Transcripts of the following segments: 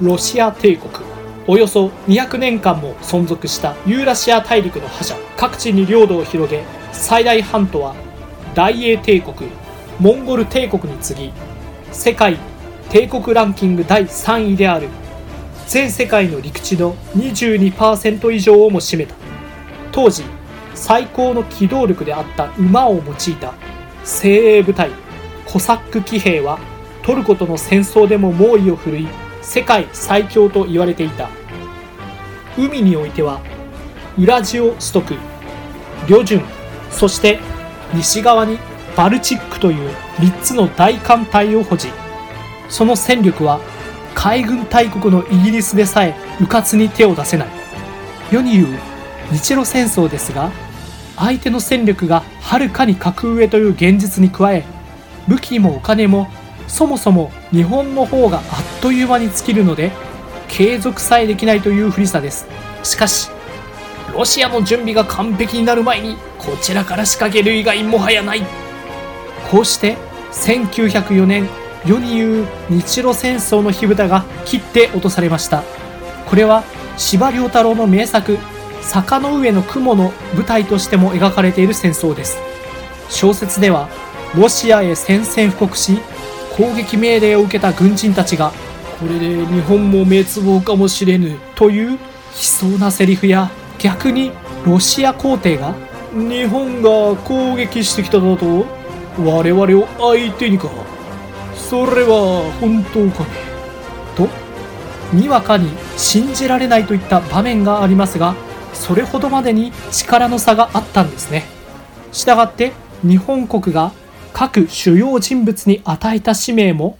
ロシア帝国。およそ200年間も存続したユーラシア大陸の覇者。各地に領土を広げ最大半島は大英帝国モンゴル帝国に次ぎ世界帝国ランキング第3位である。全世界の陸地の22%以上をも占めた。当時最高の機動力であった馬を用いた精鋭部隊コサック騎兵はトルコとの戦争でも猛威を振るい世界最強と言われていた。海においてはウラジオストク。旅順。そして西側にバルチックという3つの大艦隊を保持。その戦力は海軍大国のイギリスでさえ迂闊に手を出せない。世に言う日露戦争ですが相手の戦力がはるかに格上という現実に加え武器もお金もそもそも日本の方があっという間に尽きるので継続さえできないという不利さです。しかしロシアの準備が完璧になる前にこちらから仕掛ける以外もはやない。こうして1904年世に言う日露戦争の火蓋が切って落とされました。これは司馬遼太郎の名作坂の上の雲の舞台としても描かれている戦争です。小説ではロシアへ宣戦布告し攻撃命令を受けた軍人たちがこれで日本も滅亡かもしれぬという悲壮なセリフや逆にロシア皇帝が日本が攻撃してきただと我々を相手にか。それは本当かね。とにわかに信じられないといった場面がありますがそれほどまでに力の差があったんですね。したがって日本国が各主要人物に与えた使命も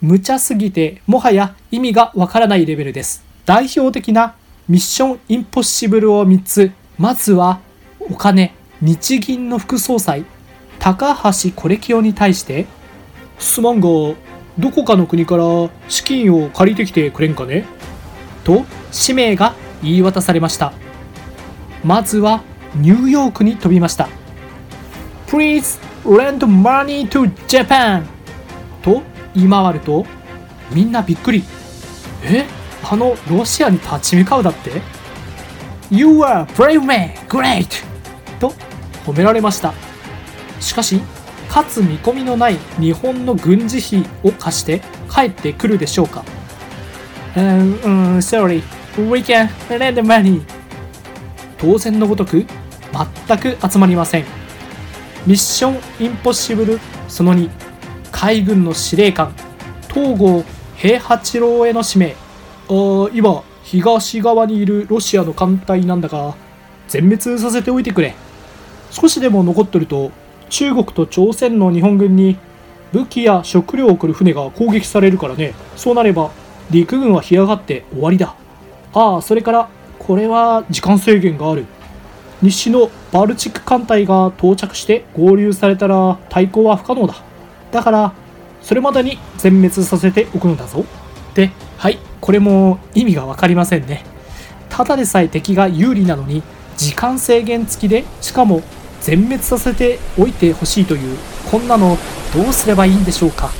無茶すぎてもはや意味がわからないレベルです。代表的なミッションインポッシブルを3つ。まずはお金日銀の副総裁高橋コレキオに対してすまんがどこかの国から資金を借りてきてくれんかね？と使命が言い渡されました。まずはニューヨークに飛びました Please lend money to Japan と言い回るとみんなびっくり。え？あのロシアに立ち向かうだって？You are brave man! Great! と褒められました。しかしかつ見込みのない日本の軍事費を貸して帰ってくるでしょうか？うん、うん、sorry, we can lend money. 当然のごとく全く集まりません。ミッションインポッシブルその2海軍の司令官東郷平八郎への指名あ今東側にいるロシアの艦隊なんだが全滅させておいてくれ。少しでも残ってると中国と朝鮮の日本軍に武器や食料を送る船が攻撃されるからね。そうなれば陸軍は干上がって終わりだ。ああそれからこれは時間制限がある。西のバルチック艦隊が到着して合流されたら対抗は不可能だだからそれまでに全滅させておくのだぞ。ではいこれも意味が分かりませんね。ただでさえ敵が有利なのに時間制限付きでしかも全滅させておいてほしいというこんなのどうすればいいんでしょうか。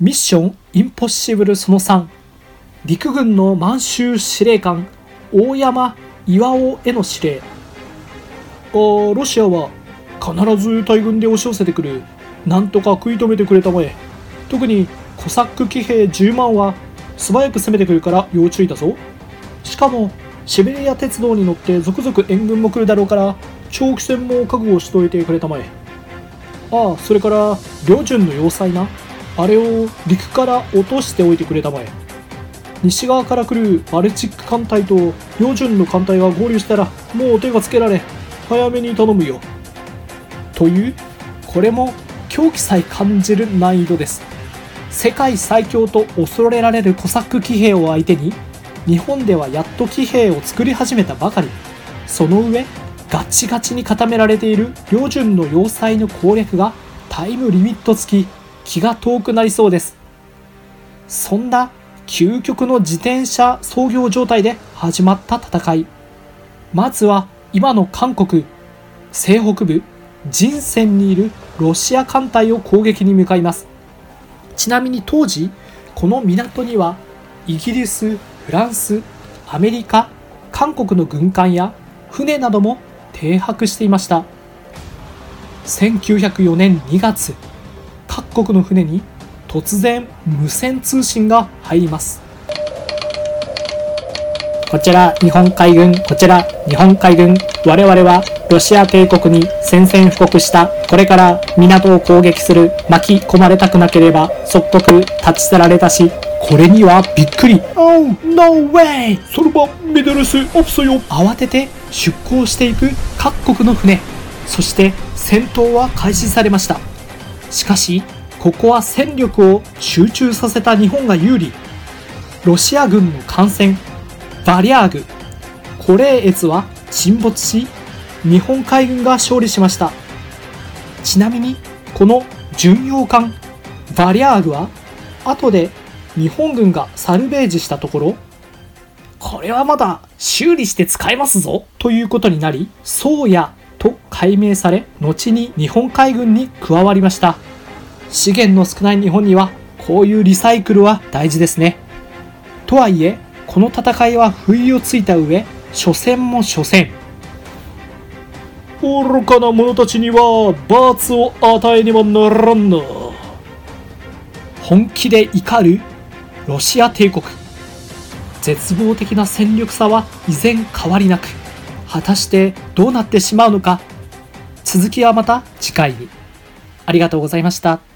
ミッションインポッシブルその3陸軍の満州司令官大山巌への指令。あロシアは必ず大軍で押し寄せてくる。なんとか食い止めてくれたまえ。特にコサック騎兵10万は素早く攻めてくるから要注意だぞ。しかもシベリア鉄道に乗って続々援軍も来るだろうから長期戦も覚悟しといてくれたまえ。ああそれから旅順の要塞な。あれを陸から落としておいてくれたまえ。西側から来るバルチック艦隊と両順の艦隊が合流したらもう手がつけられ早めに頼むよ。というこれも狂気さえ感じる難易度です。世界最強と恐れられるコサック騎兵を相手に日本ではやっと騎兵を作り始めたばかり。その上ガチガチに固められている両順の要塞の攻略がタイムリミット付き。気が遠くなりそうです。そんな究極の自転車操業状態で始まった戦い。まずは今の韓国西北部人選にいるロシア艦隊を攻撃に向かいます。ちなみに当時この港にはイギリスフランスアメリカ韓国の軍艦や船なども停泊していました。1904年2月各国の船に突然無線通信が入ります。こちら日本海軍こちら日本海軍。我々はロシア帝国に宣戦布告した。これから港を攻撃する。巻き込まれたくなければ即刻立ち去られたしこれにはびっくり。Oh no way! それはミドルスオプソよ。慌てて出港していく各国の船。そして戦闘は開始されましたしかしここは戦力を集中させた日本が有利。ロシア軍の艦船バリアーグ。コレーエツは沈没し日本海軍が勝利しました。ちなみにこの巡洋艦バリアーグは後で日本軍がサルベージしたところこれはまだ修理して使えますぞということになり宗谷と改名され後に日本海軍に加わりました。資源の少ない日本にはこういうリサイクルは大事ですね。とはいえこの戦いは不意をついた上初戦も初戦。愚かな者たちには罰を与えねばならんな。本気で怒るロシア帝国。絶望的な戦力差は依然変わりなく果たしてどうなってしまうのか。続きはまた次回に。ありがとうございました。